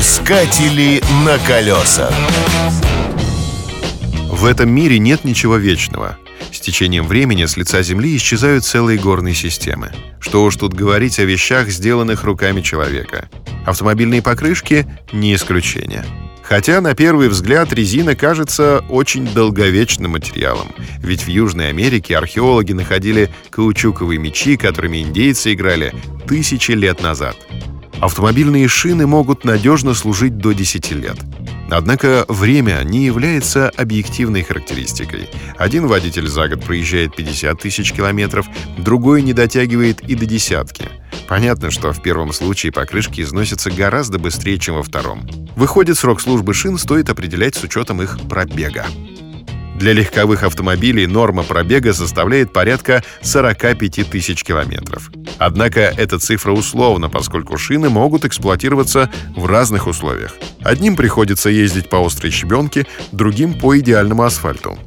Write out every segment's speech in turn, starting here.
Искатели на колесах. В этом мире нет ничего вечного. С течением времени с лица Земли исчезают целые горные системы. Что уж тут говорить о вещах, сделанных руками человека. Автомобильные покрышки — не исключение. Хотя на первый взгляд резина кажется очень долговечным материалом. Ведь в Южной Америке археологи находили каучуковые мечи, которыми индейцы играли тысячи лет назад. Автомобильные шины могут надежно служить до 10 лет. Однако время не является объективной характеристикой. Один водитель за год проезжает 50 тысяч километров, другой не дотягивает и до десятки. Понятно, что в первом случае покрышки износятся гораздо быстрее, чем во втором. Выходит, срок службы шин стоит определять с учетом их пробега. Для легковых автомобилей норма пробега составляет порядка 45 тысяч километров. Однако эта цифра условна, поскольку шины могут эксплуатироваться в разных условиях. Одним приходится ездить по острой щебенке, другим — по идеальному асфальту.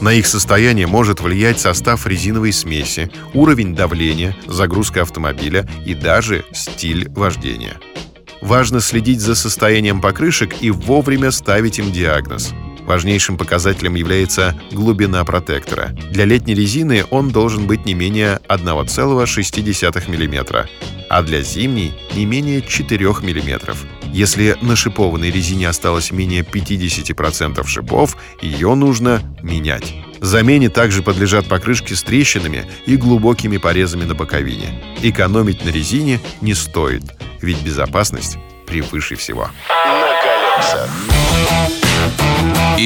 На их состояние может влиять состав резиновой смеси, уровень давления, загрузка автомобиля и даже стиль вождения. Важно следить за состоянием покрышек и вовремя ставить им диагноз. Важнейшим показателем является глубина протектора. Для летней резины он должен быть не менее 1,6 мм, а для зимней — не менее 4 мм. Если на шипованной резине осталось менее 50% шипов, ее нужно менять. Замене также подлежат покрышки с трещинами и глубокими порезами на боковине. Экономить на резине не стоит, ведь безопасность превыше всего.